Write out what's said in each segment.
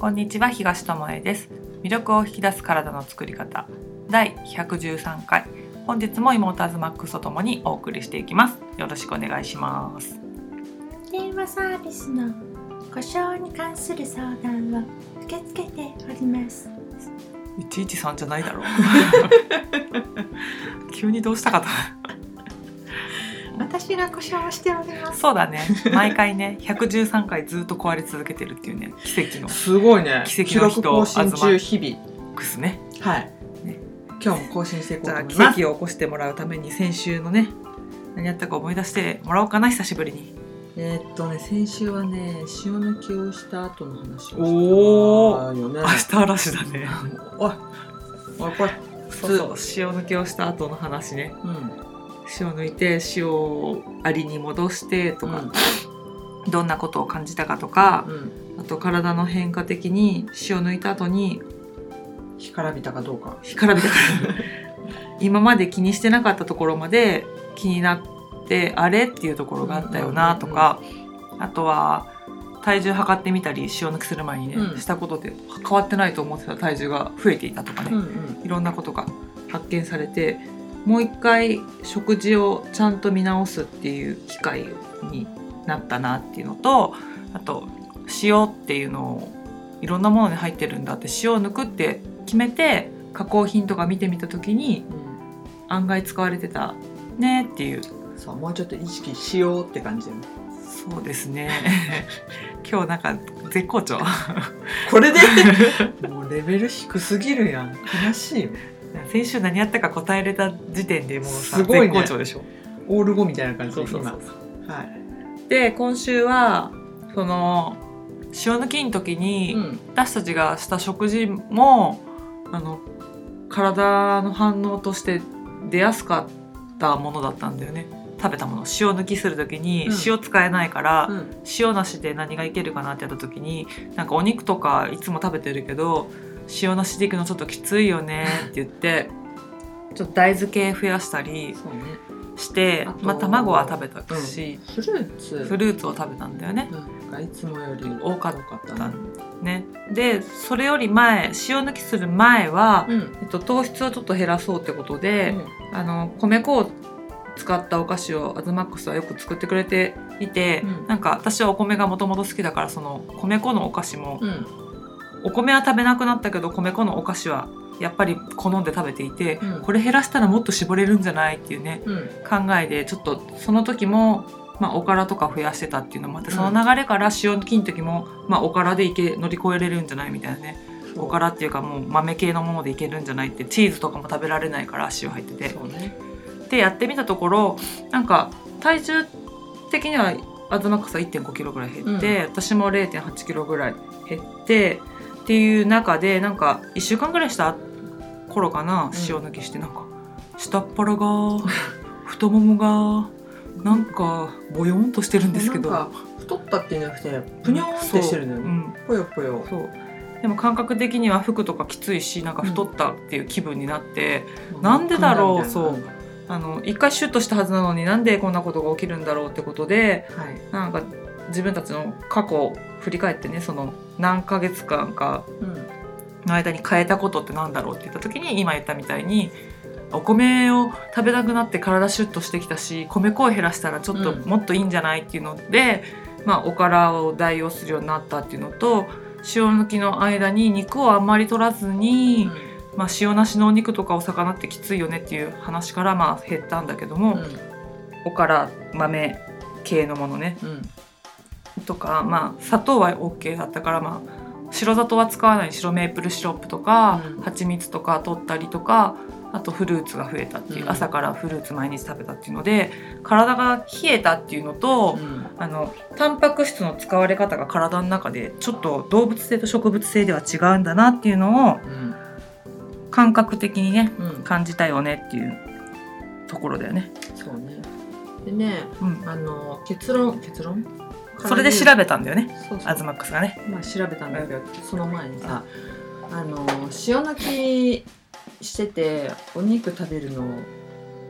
こんにちは東智恵です。魅力を引き出す体の作り方。第113回。本日も妹アズマックスとともにお送りしていきます。よろしくお願いします。電話サービスの故障に関する相談を受け付けております。113じゃないだろう。急にどうしたかと私が故障しております。そうだね。毎回ね113回ずっと壊れ続けてるっていうね奇跡の。すごいね。奇跡の人記録更新中日クスね々はい、ね。今日も更新していこうと思います。跡を起こしてもらうために先週のね何やったか思い出してもらおうかな久しぶりに。えーっとね先週はね塩抜きをした後の話をしたおよね。明日嵐だね。おいおいこれ。そうそう。塩抜きをした後の話ね。うん塩抜いて塩をアリに戻してとか、どんなことを感じたかとかうん、うん、あと体の変化的に塩抜いた後に干からびたかどうか。干からびたか。ら今まで気にしてなかったところまで気になってあれっていうところがあったよなとか、あとは体重測ってみたり塩抜きする前にね、うん。したことで変わってないと思ってた体重が増えていたとかね、うんうん。いろんなことが発見されてもう一回食事をちゃんと見直すっていう機会になったなっていうのとあと塩っていうのをいろんなものに入ってるんだって塩を抜くって決めて加工品とか見てみた時に案外使われてたねっていう。うんそうもうちょっと意識しようって感じだよね。そうですね。今日なんか絶好調。これで？もうレベル低すぎるやん。悲しいよ先週何やったか答えれた時点でもうさすごいね。絶好調でしょ。オール5みたいな感じで今。はい。で今週はその塩抜きの時に、うん。私たちがした食事もあの体の反応として出やすかったものだったんだよね。食べたもの。塩抜きする時にうん。塩使えないから、うん。塩なしで何がいけるかなってやった時になんかお肉とかいつも食べてるけど塩なしでいくのちょっときついよねって言ってちょっと大豆系増やしたりしてあとまあ卵は食べたし、フルーツ。フルーツを食べたんだよね。いつもより多かったたね。ね、でそれより前塩抜きする前は、うん。えっと、糖質をちょっと減らそうってことで、あの米粉を使ったお菓子をアズマックスはよく作ってくれていて、うん。なんか私はお米がもともと好きだからその米粉のお菓子も、うんお米は食べなくなったけど米粉のお菓子はやっぱり好んで食べていて、うん。これ減らしたらもっと絞れるんじゃないっていうねうん。考えでちょっとその時も、まあ、おからとか増やしてたっていうのもあってうん。その流れから塩抜きの時も、まあ、おからでいけ乗り越えれるんじゃないみたいなね。おからっていうかもう豆系のものでいけるんじゃないってチーズとかも食べられないから塩入ってて。ね。でやってみたところなんか体重的にはアズマックスは1 5キロぐらい減って、私も0 8キロぐらい減ってっていう中でなんか1週間ぐらいした頃かな塩抜きしてなんか下っ腹が 太ももがなんかボヨンとしてるんですけど。なんか太ったっていなくてぷにょーんってしてるのよ。うう。ん。ぽよぽよ。そう。でも感覚的には服とかきついしなんか太ったっていう気分になって、なんでだろうそう。あの一回シュッとしたはずなのになんでこんなことが起きるんだろうってことではい。なんか自分たちの過去を振り返ってねその何ヶ月間かうんの間に変えたことってなんだろうって言った時に今言ったみたいにお米を食べなくなって体シュッとしてきたし米粉を減らしたらちょっとうん。もっといいんじゃないっていうので、まあ、おからを代用するようになったっていうのと塩抜きの間に肉をあんまり取らずに、まあ、塩なしのお肉とかお魚ってきついよねっていう話からまあ減ったんだけども、おから豆系のものね。うんうんとか、まあ、砂糖は OK だったから、まあ、白砂糖は使わない白メープルシロップとか、うん。蜂蜜とか取ったりとかあとフルーツが増えたっていう、うん。朝からフルーツ毎日食べたっていうので体が冷えたっていうのと、うん。あのタンパク質の使われ方が体の中でちょっと動物性と植物性では違うんだなっていうのをうん。感覚的にねうん。感じたよねっていうところだよね。そうね。でねうん、あの結論結論？それで調べたんだよね。アズマックスがね。まあ調べたんだけど、その前にさあの塩抜きしててお肉食べるの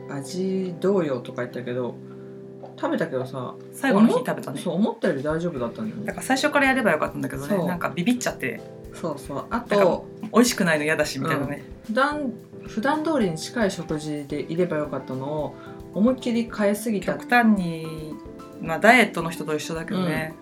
味どうよとか言ったけど食べたけどさ最後の日食べたね。そう思ったより大丈夫だったんだよね。だから最初からやればよかったんだけどね。なんかビビっちゃって。そうそう。あと美味しくないの嫌だしみたいなね、普段普段通りに近い食事でいればよかったのを思いっきり変えすぎた。極端に、まあ、ダイエットの人と一緒だけどね、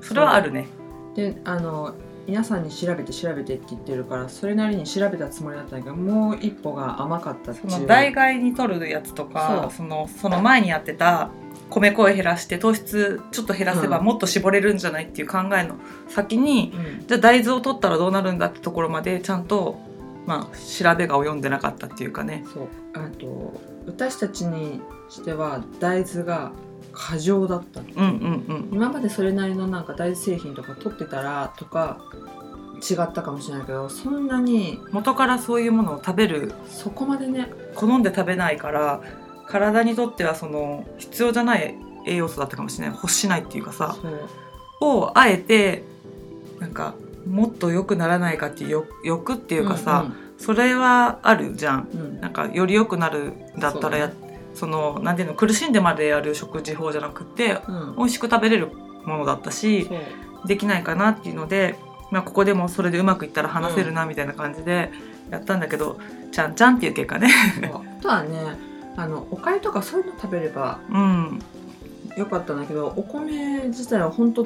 それはあるね。であの皆さんに調べて調べてって言ってるからそれなりに調べたつもりだったんだけどもう一歩が甘かったっていう。その代替に取るやつとかそそのその前にやってた米粉を減らして糖質ちょっと減らせばうん。もっと絞れるんじゃないっていう考えの先に、うん。じゃあ大豆を取ったらどうなるんだってところまでちゃんと、まあ、調べが及んでなかったっていうかね。そう。あと私たちにしては大豆が過剰だったうんうん今までそれなりのなんか大豆製品とか取ってたらとか違ったかもしれないけどそんなにうん元からそういうものを食べる。そこまでね。好んで食べないから体にとってはその必要じゃない栄養素だったかもしれない。欲しないっていうかさ。をあえてなんかもっと良くならないかっていう欲欲っていうかさ、それはあるじゃん。うん。うんなんかより良くなるんだったらやそ,、のなんていうの苦しんでまでやる食事法じゃなくてうん。美味しく食べれるものだったしできないかなっていうので、まあ、ここでもそれでうまくいったら話せるなみたいな感じでやったんだけど、ちゃんちゃんっていう結果ね。あとはねあのおかゆとかそういうの食べればうん。よかったんだけどお米自体は本当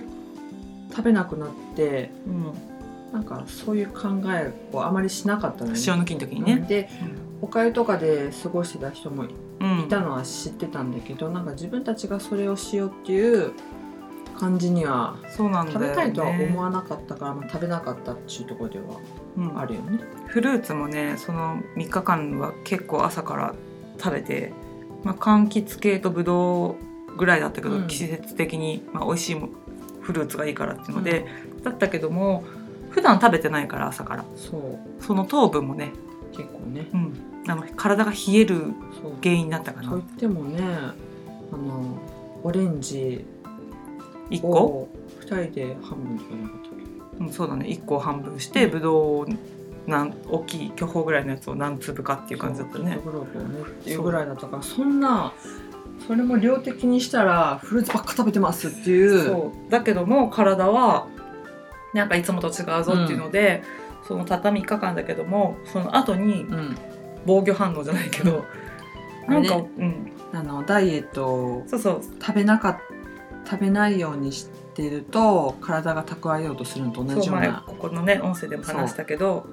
食べなくなってうん。なんかそういう考えをあまりしなかったのよね。塩抜きの時にね。でおかゆとかで過ごしてた人もうん。いたのは知ってたんだけど、なんか自分たちがそれをしようっていう感じにはそうな食べたいとは思わなかったから、まあ、食べなかったっていうところではうん。あるよね。フルーツもねその3日間は結構朝から食べて、まあ、柑橘系とブドウぐらいだったけど、うん。季節的に、まあ、美味しいもフルーツがいいからっていうので、だったけども普段食べてないから朝から。そう。その糖分もね、結構ね。うん、あの体が冷える原因になったかな。といってもねあのオレンジ1個、を2人で半分とかなかったうん、そうだね。1個を半分してブドウなん大きい巨峰ぐらいのやつを何粒かっていう感じだったね。っていうぐらいだったからそんなそれも量的にしたらフルーツばっか食べてますっていう。そう。だけども体はなんかいつもと違うぞっていうので、そのたった3日間だけどもその後にうん、防御反応じゃないけど、なんか、ねうん。あのダイエットをそうそう。食べなかっ食べないようにしてると体が蓄えようとするのと同じような。ここのね音声でも話したけど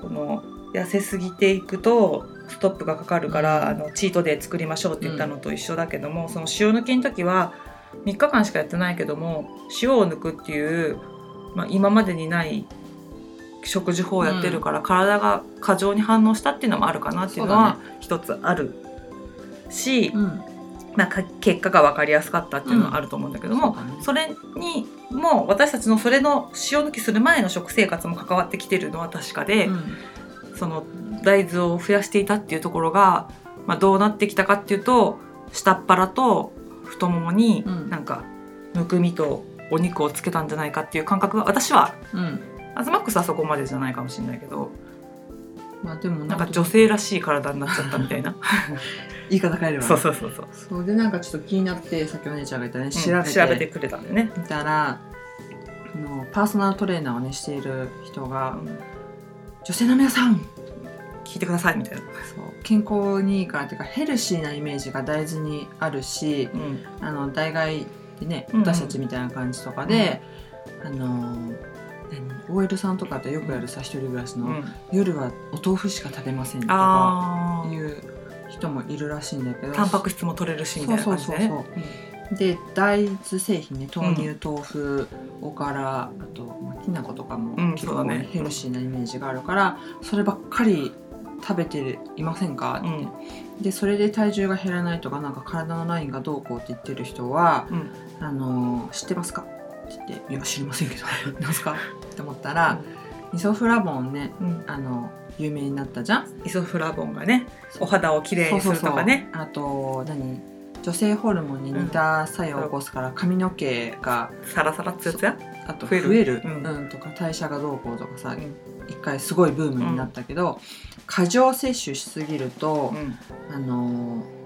その痩せすぎていくとストップがかかるから、うん。あのチートデー作りましょうって言ったのと一緒だけども、その塩抜きの時は3日間しかやってないけども塩を抜くっていう、まあ、今までにない食事法をやってるから、体が過剰に反応したっていうのもあるかなっていうのは一つあるし、うん。まあ、か結果が分かりやすかったっていうのはあると思うんだけども、そうだね。それにも私たちのそれの塩抜きする前の食生活も関わってきてるのは確かで、うん。その大豆を増やしていたっていうところが、まあ、どうなってきたかっていうと下っ腹と太ももにうん。なんかむくみとお肉をつけたんじゃないかっていう感覚が私はうんアズマックスはそこまでじゃないかもしれないけどまあでもなんか女性らしい体になっちゃったみたいな。言い方変えればね。そうそうそうそう、そうでなんかちょっと気になってさっきお姉ちゃんが言ったね。うん調べて,、調べてくれたんだよね。みたらあのパーソナルトレーナーをねしている人がうん「女性の皆さん聞いてくださいみたいな。そう。健康にいいからっていうかヘルシーなイメージが大豆にあるしうん。あの代替でねうんうん。私たちみたいな感じとかで、あの何 OL さんとかってよくやるさ一人暮らしの、うん。夜はお豆腐しか食べませんとかいう人もいるらしいんだけど。タンパク質も取れるしみたいな感じでね。そうそうそうで大豆製品ね豆乳、豆腐おからあと、まあ、きな粉とかもうん結構、そうだね。ヘルシーなイメージがあるからそればっかり食べていませんか、うんうん。でそれで体重が減らないとかなんか体のラインがどうこうって言ってる人はうん「あの知ってますか?」って言って「いや知りませんけど。何すか?」って思ったら、イソフラボンねうん。あの有名になったじゃん？イソフラボンがねお肌をきれいにするとかね。そうそうそう。あと何？女性ホルモンに似た作用を起こすから髪の毛がサラサラツヤツヤあと増える？増える。うん。うんとか代謝がどうこうとかさ、ん。一回すごいブームになったけど、過剰摂取しすぎると、うん。あのー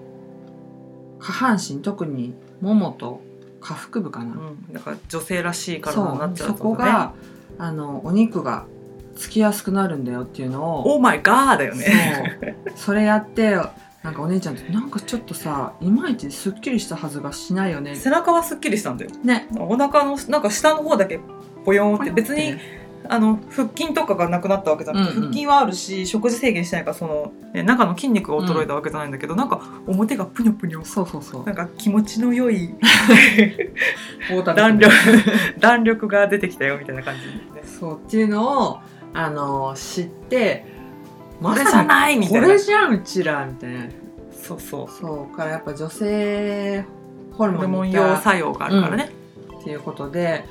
下半身特にももと下腹部かな、うん。だから女性らしいそ体になっちゃうそことかねがあのお肉がつきやすくなるんだよっていうのをオーマイガーだよね。そう。それやってなんかお姉ちゃんとなんかちょっとさいまいちすっきりしたはずがしないよね。背中はすっきりしたんだよ。ね。お腹のなんか下の方だけボヨーンって。別にあの腹筋とかがなくなったわけじゃなくて、うんうん。腹筋はあるし食事制限してないからその、ね、中の筋肉が衰えたわけじゃない。ん。だけど、なんか表がぷにょぷにょそうそうそうなんか気持ちの良い弾力弾力が出てきたよみたいな感じで、ね、そうっていうのをあの知ってこれじゃないみたいなこれじゃんうちらみたいなそうそうそうからやっぱ女性ホルモン用作用があるからね、っていうことで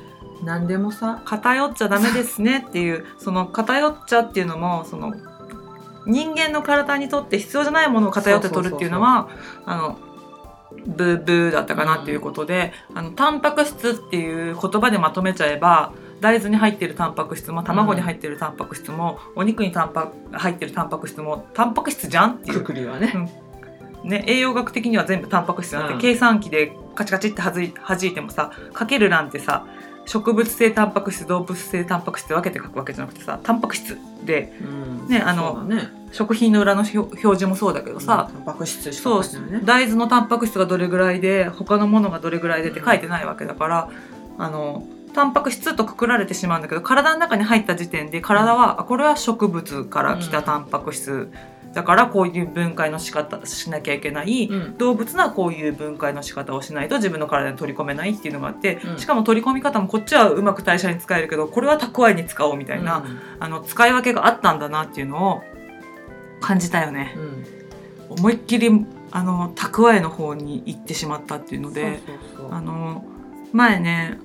何でもさ偏っちゃダメですねっていうその偏っちゃっていうのもその人間の体にとって必要じゃないものを偏って取るっていうのはあのブーブーだったかなっていうことで、あのタンパク質っていう言葉でまとめちゃえば大豆に入っているタンパク質も卵に入っているタンパク質も、お肉にタンパ入っているタンパク質もタンパク質じゃんっていう。くくりはね、ね、栄養学的には全部タンパク質なんて、うん。計算機でカチカチってはずい弾いてもさかけるなんてさ植物性タンパク質動物性タンパク質って分けて書くわけじゃなくてさタンパク質でうん。ねあのね。食品の裏の表表示もそうだけどさ、タンパク質しかそう大豆のタンパク質がどれぐらいで他のものがどれぐらいでって書いてないわけだから、あのタンパク質とくくられてしまうんだけど体の中に入った時点で体は、あこれは植物から来たタンパク質、だからこういう分解の仕方しなきゃいけない、うん。動物のはこういう分解の仕方をしないと自分の体に取り込めないっていうのがあって、うん。しかも取り込み方もこっちはうまく代謝に使えるけどこれは蓄えに使おうみたいな、あの使い分けがあったんだなっていうのを感じたよね。うん。うん思いっきりあの蓄えの方に行ってしまったっていうのであの前ね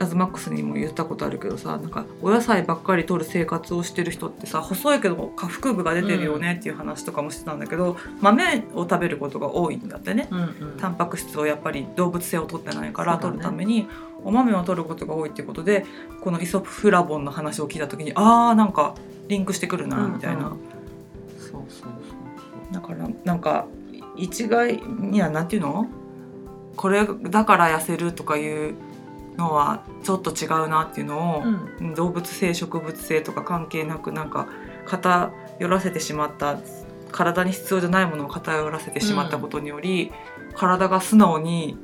アズマックスにも言ったことあるけどさなんかお野菜ばっかり取る生活をしてる人ってさ細いけど下腹部が出てるよねっていう話とかもしてたんだけど、豆を食べることが多いんだってね。うんうん。タンパク質をやっぱり動物性を取ってないから取るためにお豆を取ることが多いっていうことでこのイソフラボンの話を聞いた時にあーなんかリンクしてくるなみたいな、うんそうそうそう。だからなんか一概にはなんていうの？これだから痩せるとかいうのはちょっと違うなっていうのをそう、うん。動物性植物性とか関係なくなんか偏らせてしまった体に必要じゃないものを偏らせてしまったことにより、体が素直に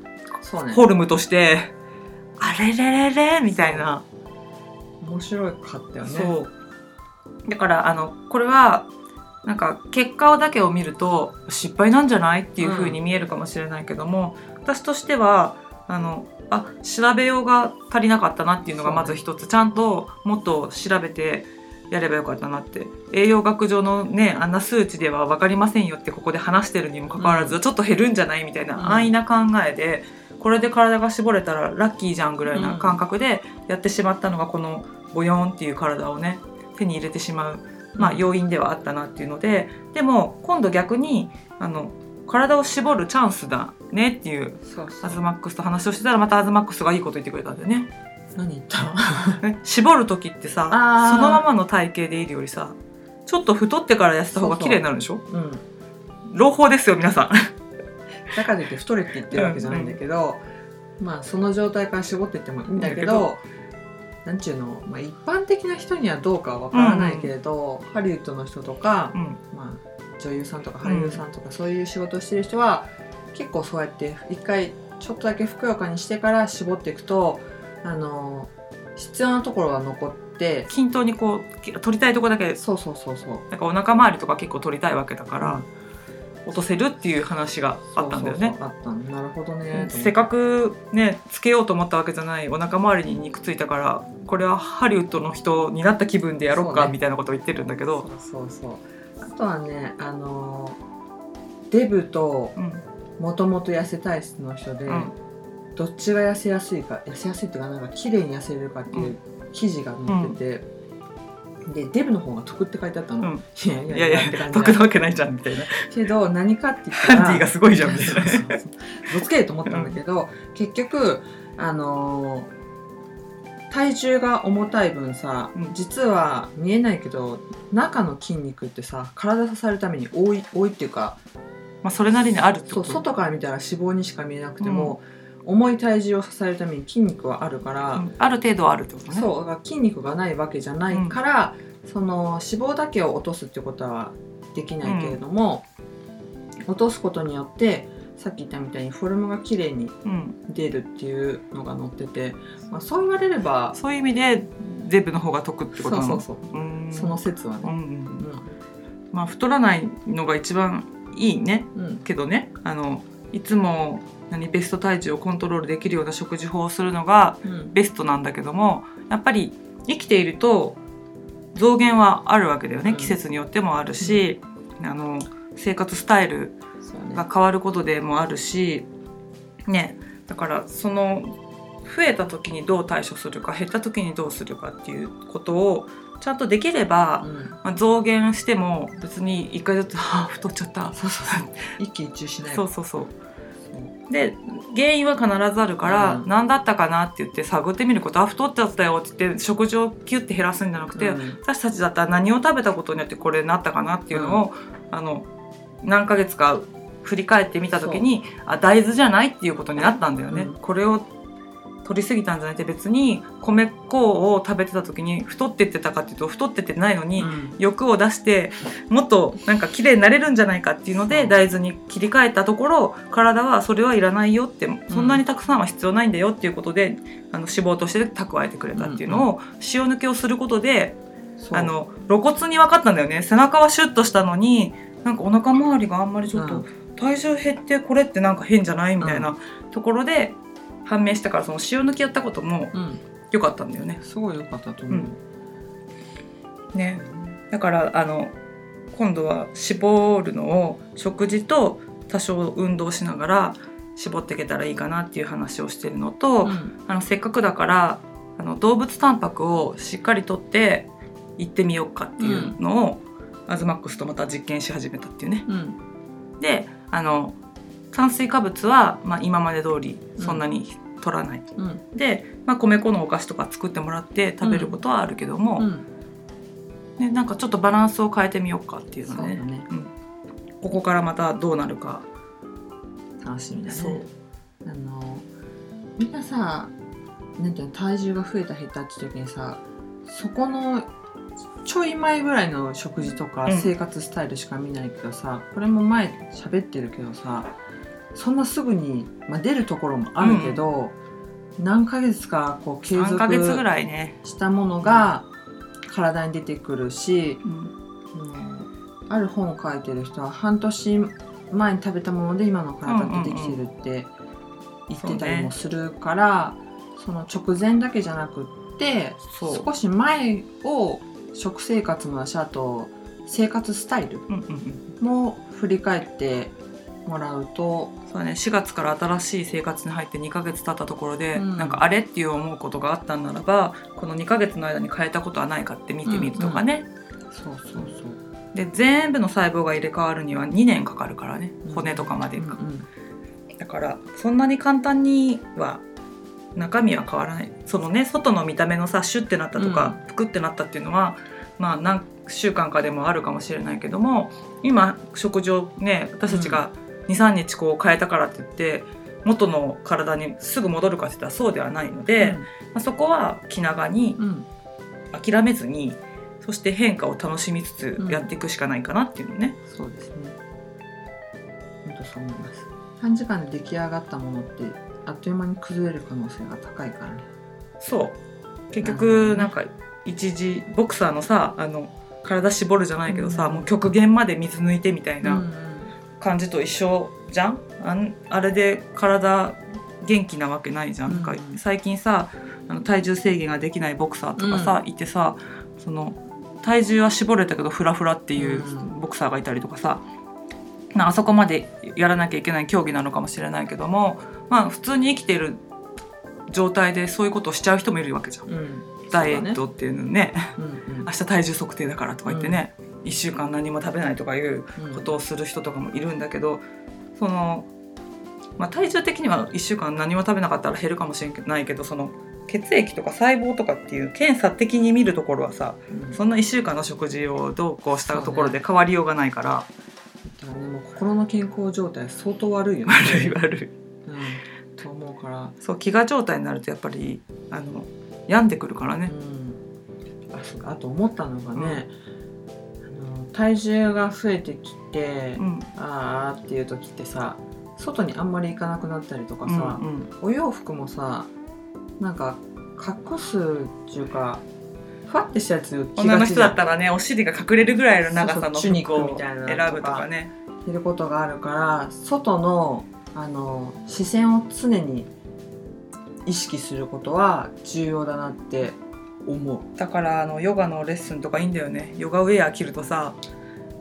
フォルムとして「あれれれれ」みたいな、面白かったよね。そう。だからあのこれはなんか結果だけを見ると失敗なんじゃないっていう風に見えるかもしれないけども、私としてはあのあ調べようが足りなかったなっていうのがまず一つ。ちゃんともっと調べてやればよかったなって。栄養学上のねあんな数値では分かりませんよってここで話してるにもかかわらず、うちょっと減るんじゃないみたいな、うん。安易な考えでこれで体が絞れたらラッキーじゃんぐらいな感覚でやってしまったのがこのボヨンっていう体をね手に入れてしまう、まあ、うん。要因ではあったなっていうのででも今度逆にあの体を絞るチャンスだねっていうそうアズマックスと話をしてたらまたアズマックスがいいこと言ってくれたんだよね。何言った？絞る時ってさそのままの体型でいるよりさちょっと太ってから痩せた方が綺麗になるでしょ？うん。朗報ですよ皆さん。だからって太れって言ってるわけじゃないんだけど、まあその状態から絞っていってもいいんだけどなんちゅうの、まあ、一般的な人にはどうかはわからないけれど、ハリウッドの人とか、うん。まあ、女優さんとか俳優さんとか、そういう仕事をしてる人は結構そうやって一回ちょっとだけふくよかにしてから絞っていくとあの必要なところが残って均等にこうき取りたいとこだけそうそうそうそう。なんかお腹周りとか結構取りたいわけだから、落とせるっていう話があったんだよね。そうそうそうあった。のなるほどね。せっかくねつけようと思ったわけじゃないお腹周りに肉ついたからこれはハリウッドの人になった気分でやろうかそうね。みたいなことを言ってるんだけど。そうそうそう。あとはねあのデブとうんもともと痩せ体質の人で、うん。どっちが痩せやすいか痩せやすいっていうかなんか綺麗に痩せれるかっていう記事が載ってて、でデブの方が得って書いてあったの、うん。いやいやいやいやって感じ得なわけないじゃんみたいな。けど何かって言ったらハンディがすごいじゃんみたいな。ぶつけると思ったんだけど、結局あのー体重が重たい分さ、うん。実は見えないけど中の筋肉ってさ体支えるために多い多いっていうかまあそれなりにあるってそうこと外から見たら脂肪にしか見えなくても、重い体重を支えるために筋肉はあるから、うん。ある程度はあるってことね。そうだから筋肉がないわけじゃないから、その脂肪だけを落とすってことはできないけれども、落とすことによってさっき言ったみたいにフォルムが綺麗にうん、出るっていうのが載ってて、まあ、そう言われればそういう意味でデブの方が得ってことなの？そうそうそう。うん。その説はね。うんうん。まあ太らないのが一番いいね。うん。うんけどねあのいつも何ベスト体重をコントロールできるような食事法をするのがうん。ベストなんだけどもやっぱり生きていると増減はあるわけだよね、うん。季節によってもあるし、あの生活スタイルが変わることでもあるしね。だからその増えた時にどう対処するか減った時にどうするかっていうことをちゃんとできれば、うん。まあ、増減しても別に一回ずつ「あー太っちゃった」そうそうそう。一喜一憂しない。そうそうそう。で原因は必ずあるから、うん。何だったかなって言って探ってみること「あ太っちゃったよ」って言って食事をキュッて減らすんじゃなくて、うん。私たちだったら何を食べたことによってこれになったかなっていうのを、あの何ヶ月か振り返ってみた時にあ大豆じゃないっていうことになったんだよね。うん。これを取りすぎたんじゃなくて別に米粉を食べてた時に太ってってたかっていうと太ってってないのに、うん。欲を出してもっとなんか綺麗になれるんじゃないかっていうので大豆に切り替えたところ体はそれはいらないよってそんなにたくさんは必要ないんだよっていうことで、あの脂肪として蓄えてくれたっていうのを、塩抜けをすることであの露骨に分かったんだよね。背中はシュッとしたのになんかお腹周りがあんまりちょっとうん。体重減ってこれってなんか変じゃないみたいなところで判明したからその塩抜きやったこともうん。良かったんだよね。すごい良かったと思う、ね。だからあの今度は絞るのを食事と多少運動しながら絞っていけたらいいかなっていう話をしてるのと、うん。あのせっかくだからあの動物タンパクをしっかりとって行ってみようかっていうのを、アズマックスとまた実験し始めたっていうね。うん。であの炭水化物は、まあ、今まで通りそんなに取らない、うん。で、まあ、米粉のお菓子とか作ってもらって食べることはあるけども、うん。ね、なんかちょっとバランスを変えてみようかっていうのね。ね。うん、ここからまたどうなるか、楽しみだね。そう。あのみんなさなんていうの体重が増えた減ったって時にさそこのちょい前ぐらいの食事とかうん。生活スタイルしか見ないけどさ、これも前喋ってるけどさそんなすぐに、まあ、出るところもあるけど、何ヶ月かこう継3ヶ月ぐ続したものが体に出てくるし、うん。うん。ある本を書いてる人は半年前に食べたもので今の体ってできてるって言ってたりもするから、その直前だけじゃなくって少し前を食生活もだしあと生活スタイルうんうんうん。も振り返ってもらうと、そうだね、4月から新しい生活に入って2ヶ月経ったところで、うん。なんかあれっていう思うことがあったんならばこの2ヶ月の間に変えたことはないかって見てみるとかね、そうそうそう。で全部の細胞が入れ替わるには2年かかるからね。骨とかまでうんか、だからそんなに簡単には中身は変わらない。そのね外の見た目のさシュッてなったとか、ぷくってなったっていうのはまあ何週間かでもあるかもしれないけども今食事をね私たちが23日こう変えたからって言って元の体にすぐ戻るかって言ったらそうではないので、まあ、そこは気長に諦めずにそして変化を楽しみつつやっていくしかないかなっていうのね。そうですね。本当そう思います。短時間で出来上がったものってあっという間に崩れる可能性が高いからね。そう。結局なんか一時ボクサーのさあの体絞るじゃないけどさ、うん。もう極限まで水抜いてみたいうんな感じと一緒じゃん？あんあれで体元気なわけないじゃん、か最近さあの体重制限ができないボクサーとかさ、いてさその体重は絞れたけどフラフラっていううん。ボクサーがいたりとかさ、まああそこまでやらなきゃいけない競技なのかもしれないけどもまあ普通に生きている状態でそういうことをしちゃう人もいるわけじゃん。うん。ダイエットっていうのね。うんうん。明日体重測定だからとか言ってね、1週間何も食べないとかいううん。ことをする人とかもいるんだけどその、まあ、体重的には1週間何も食べなかったら減るかもしれないけどその血液とか細胞とかっていう検査的に見るところはさうん。そんな1週間の食事をどうこうしたところで変わりようがないから、だからねもう心の健康状態相当悪いよね。悪い悪い。うん、と思うから。そう飢餓状態になるとやっぱりあの病んでくるからね。うん、あそうか。あと思ったのがね、体重が増えてきて、うん。あーっていう時ってさ外にあんまり行かなくなったりとかさ、うんうん。お洋服もさなんか隠すっていうかふわってしたやつ着女の人だったらねお尻が隠れるぐらいの長さの服をクみたいなのと選かぶとかね。着ることがあるから外のあの視線を常に意識することは重要だなって思う。だからあのヨガのレッスンとかいいんだよね。ヨガウェア着るとさ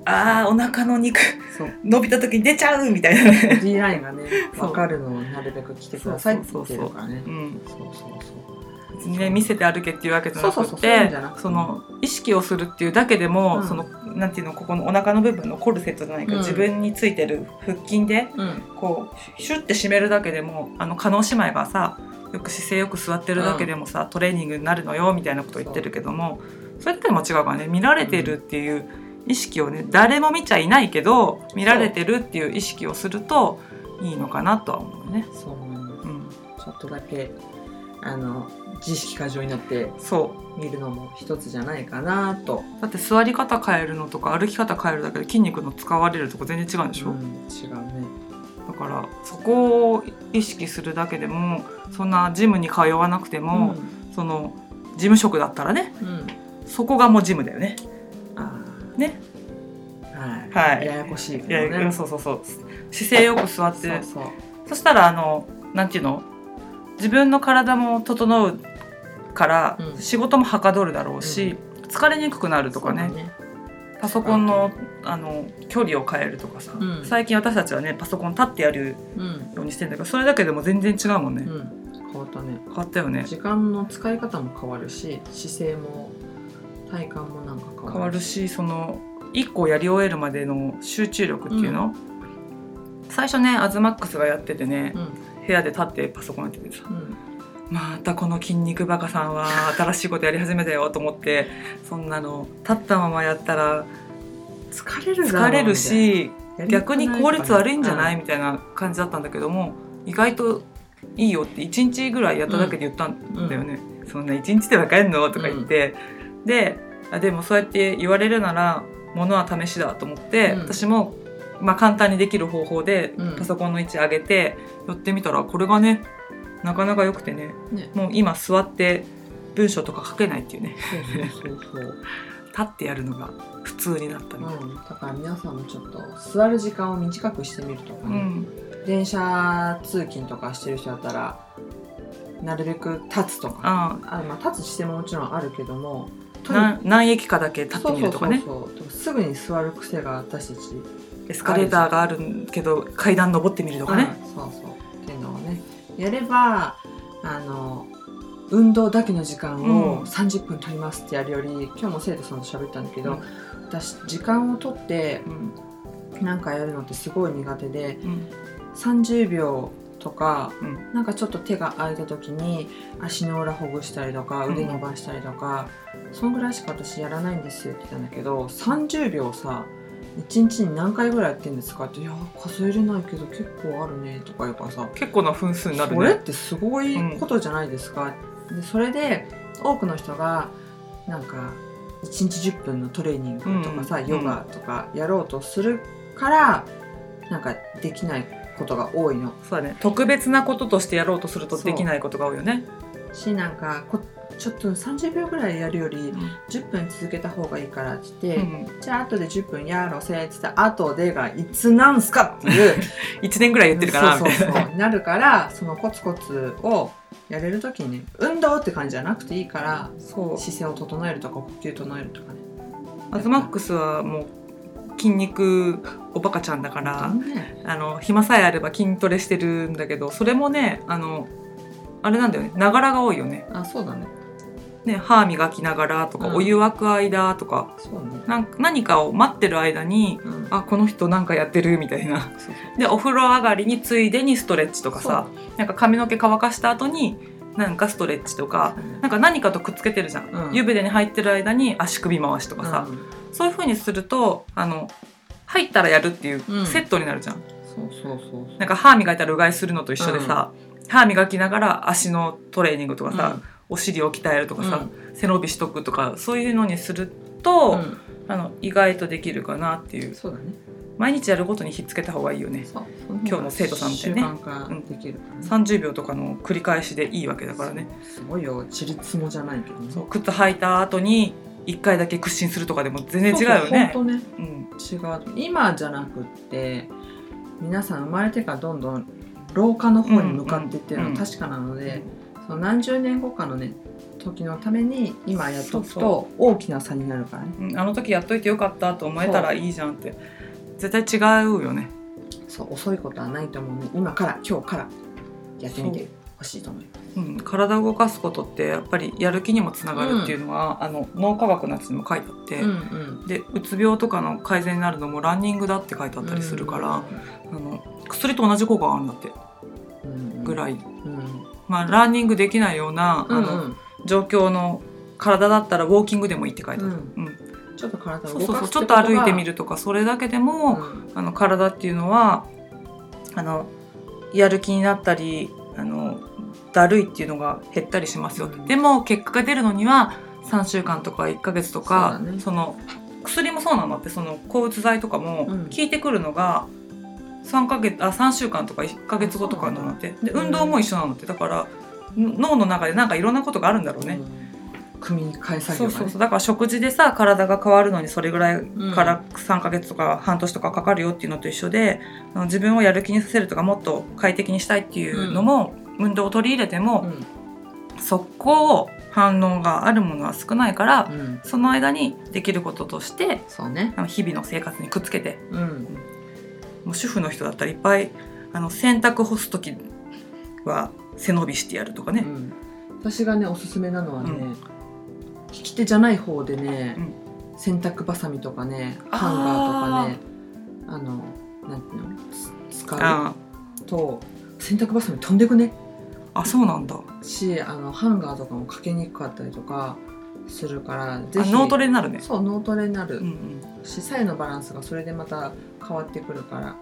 あーお腹の肉そう。伸びた時に出ちゃうみたいなボね、ディラインがね そう。分かるのをなるべく着てくださいって言ってるからね。う。ん、そうそうそう。ね見せて歩けっていうわけじゃなくそうそうそうそういうんてじゃなくて。その意識をするっていうだけでも、うん。そのなんていうのここのお腹の部分のコルセットじゃないか、うん。自分についてる腹筋でうん。こうシュッて締めるだけでもあの叶姉妹がさよく姿勢よく座ってるだけでもさ、トレーニングになるのよみたいなことを言ってるけどもそれだけでも違うからね見られてるっていう意識をね誰も見ちゃいないけど見られてるっていう意識をするといいのかなとは思うね。そう。うん、ちょっとだけあの自意識過剰になってそう見るのも一つじゃないかなと。だって座り方変えるのとか歩き方変えるだけで筋肉の使われるとこ全然違うんでしょ、うん、違うね。だからそこを意識するだけでもそんなジムに通わなくても、その事務職だったらねうん。うん。そこがもうジムだよね。あーね。はい。はいややこしいいや。そうそうそう姿勢よく座ってそしたらあのなんていうの？自分の体も整うから、うん仕事もはかどるだろうし、疲れにくくなるとかね。パソコンのあの距離を変えるとかさ、うん最近私たちはねパソコン立ってやるうん。ようにしてんだけどそれだけでも全然違うもんね、うん。変わったね。変わったよね時間の使い方も変わるし、姿勢も体感もなんか変わる。変わる。しその1個やり終えるまでの集中力っていうの、最初ねアズマックスがやっててね、うん。部屋で立ってパソコンやっててさうん。またこの筋肉バカさんは新しいことやり始めたよと思ってそんなの立ったままやったら疲れる疲れるし逆に効率悪いんじゃない？うんみたいな感じだったんだけども意外といいよって1日ぐらいやっただけで言ったんだよね、そんな1日でわかんの？とか言って、であでもそうやって言われるならものは試しだと思って、うん。私も、まあ、簡単にできる方法でうん。パソコンの位置上げて寄ってみたらこれがねなかなか良くてね。ね。もう今座って文章とか書けないっていうね。そうそうそう。立ってやるのが普通になったみたい。うん、だから皆さんもちょっと座る時間を短くしてみるとかな。うね、ん。電車通勤とかしてる人だったらなるべく立つとか。ああ、まあ、立つ姿勢ももちろんあるけども何駅かだけ立ってみるとかね。すぐに座る癖が私たちエスカレーターがあるけど階段登ってみるとかね、うんそうそうやればあの運動だけの時間うん。を30分取りますってやるより、今日も生徒さんと喋ったんだけど、うん私時間を取ってうんなんかやるのってすごい苦手でうん30秒とかうんなんかちょっと手が空いた時に足の裏ほぐしたりとかうん。腕伸ばしたりとか、そんぐらいしか私やらないんですよって言ったんだけど30秒さ1日に何回ぐらいやってんですか？って「いや数えれないけど結構あるね」とか言うからさ結構な分数になるね。それってすごいことじゃないですか、でそれで多くの人がなんか1日10分のトレーニングとかさ、うんヨガとかやろうとするからなんかできないことが多いの。そうだね。特別なこととしてやろうとするとできないことが多いよね。しなんかこちょっと30秒ぐらいやるよりうん。10分続けた方がいいからって言って、うん。じゃあ後で10分やろうせって言った後でがいつなんすかっていう1年ぐらい言ってるかなみたいなそうそう。そうな。るからそのコツコツをやれる時にね運動って感じじゃなくていいからそう。姿勢を整えるとか呼吸整えるとかね。アズマックスはもう筋肉おバカちゃんだからねあの暇さえあれば筋トレしてるんだけどそれもねあのあれなんだよね。ながらが多いよね。あそうだねね歯磨きながらとか、うん。お湯沸く間とかそうね。なんか何かを待ってる間にうん。あこの人なんかやってるみたいな。でお風呂上がりについでにストレッチとかさなんか髪の毛乾かした後になんかストレッチとかなんか何かとくっつけてるじゃん、うん。湯船に入ってる間に足首回しとかさ、うん。そういう風にするとあの入ったらやるっていううん。セットになるじゃん、そうそうそうなんか歯磨いたらうがいするのと一緒でさ、歯磨きながら足のトレーニングとかさ、お尻を鍛えるとかさ、背伸びしとくとかそういうのにすると、うん。あの意外とできるかなっていう。そうだね。毎日やるごとにひっつけた方がいいよね。そう今日の生徒さんってね。習慣化できるからね。30秒とかの繰り返しでいいわけだからね。すごいよ。ちりつもじゃないけどね。靴履いた後に1回だけ屈伸するとかでも全然違うよね。ね。うん。違う。今じゃなくって皆さん生まれてからどんどん老化の方に向かっていってるのは確かなので、その何十年後かのね時のために今やっとくと大きな差になるからね。うんあの時やっといてよかったと思えたらいいじゃんって。絶対違うよね。そう遅いことはないと思う。ね今から今日からやってみてほしいと思います。うん、体を動かすことってやっぱりやる気にもつながるっていうのは、あの脳科学のやつにも書いてあって、うんでうつ病とかの改善になるのもランニングだって書いてあったりするから、あの薬と同じ効果があるんだって。うん。ぐらい、うんまあ、ランニングできないような、うんあの状況の体だったらウォーキングでもいいって書いてある、うん。うん。ちょっと体を動かすちょっと歩いてみるるとかそれだけでも、うん。あの体っていうのはあのやる気になったりあのだるいっていうのが減ったりしますよ、うん。でも結果が出るのには3週間とか1ヶ月とかそね。その薬もそうなんだってその抗うつ剤とかもうん。効いてくるのが3ヶ月あ3週間とか1ヶ月後とかになって。でうん運動も一緒なんだって。だから脳の中でなんかいろんなことがあるんだろうね。うん。組み替え作業がね。そうそうそう。だから食事でさ体が変わるのにそれぐらいうん。から3ヶ月とか半年とかかかるよっていうのと一緒で、あの自分をやる気にさせるとかもっと快適にしたいっていうのも、運動を取り入れても、速攻反応があるものは少ないから、うん。うんその間にできることとしてそうね。日々の生活にくっつけてうんもう主婦の人だったらいっぱいあの洗濯干す時は背伸びしてやるとかね、うん。私がねおすすめなのはね、うん。利き手じゃない方でね、う洗濯ばさみとかねハンガーとかねあのなんていうのつ使あうと洗濯ばさみ飛んでくね。あそうなんだ。しあのハンガーとかもかけにくかったりとかするからぜひ。あ脳トレになるね。そう脳トレになる、うんうん。し左右のバランスがそれでまた変わってくるから。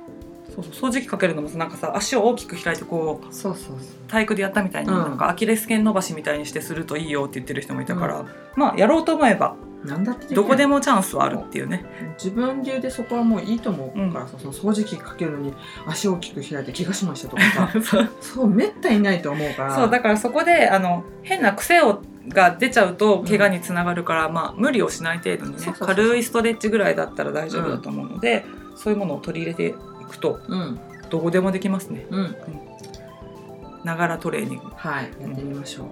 そうそう掃除機かけるのもさなんかさ足を大きく開いてこうそうそうそう。体育でやったみたいに、うん。なんかアキレス腱伸ばしみたいにしてするといいよって言ってる人もいたから、うまあやろうと思えばなんだってどこでもチャンスはあるっていうね。自分流でそこはもういいと思うからさ、その掃除機かけるのに足を大きく開いて怪我しましたとかさ。そう。そうめったにないと思うから。そうだからそこであの変な癖をが出ちゃうと怪我につながるから、まあ無理をしない程度にね軽いストレッチぐらいだったら大丈夫だと思うので、そういうものを取り入れていくとうん。どこでもできますね。うん。ながらトレーニング。はいやってみましょ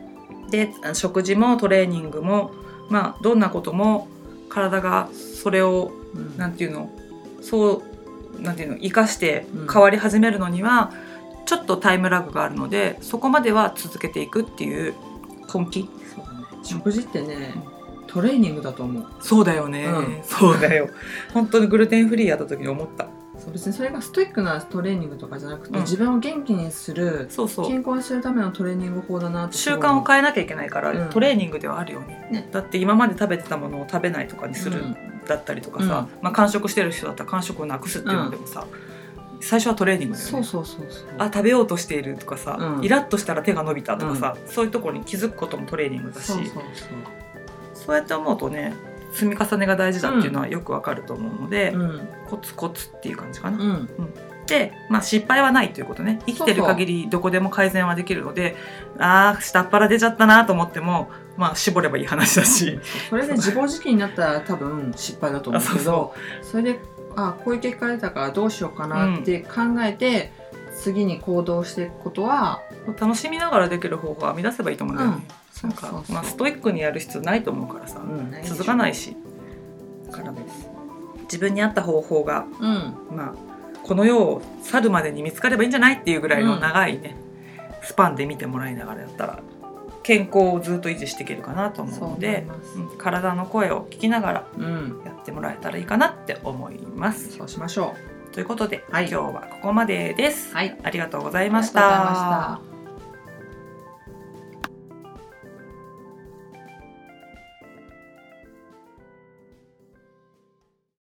う、で食事もトレーニングもまあどんなことも体がそれをうん。なんていうのそうなんていうの生かしてうん。変わり始めるのには、ちょっとタイムラグがあるのでそこまでは続けていくっていう根気？そうだね。食事ってね、トレーニングだと思う。そうだよね、うん。そうだよ。本当にグルテンフリーやった時に思った。そう別にそれがストイックなトレーニングとかじゃなくて、うん。自分を元気にするそうそう。健康にするためのトレーニング法だなって習慣を変えなきゃいけないから、うん。トレーニングではあるよね。ね。だって今まで食べてたものを食べないとかにする、うんだったりとかさ、まあ、間食してる人だったら間食をなくすっていうのでもさ、最初はトレーニングだよね。そうそうそうそう。あ食べようとしているとかさ、うん。イラッとしたら手が伸びたとかさ、そういうところに気づくこともトレーニングだし。そうそうそう。そうやって思うとね積み重ねが大事だっていうのはよくわかると思うので、うん。コツコツっていう感じかな。うん。で、まあ、失敗はないということね。生きてる限りどこでも改善はできるのでああ下っ腹出ちゃったなと思っても、まあ、絞ればいい話だし。それで自暴自棄になったら多分失敗だと思うけあそうどそれであこういう結果が出たからどうしようかなって考えて、次に行動していくことは楽しみながらできる方法は編み出せばいいと思うんだよね。うん。なんかまあ、ストイックにやる必要ないと思うからさ、続かないし。からです。自分に合った方法がうん。まあ、この世を去るまでに見つかればいいんじゃないっていうぐらいの長いね、スパンで見てもらいながらやったら健康をずっと維持していけるかなと思うのでそううん体の声を聞きながらうんやってもらえたらいいかなって思います。そうしましょということで、はい今日はここまでです。うはいありがとうございました。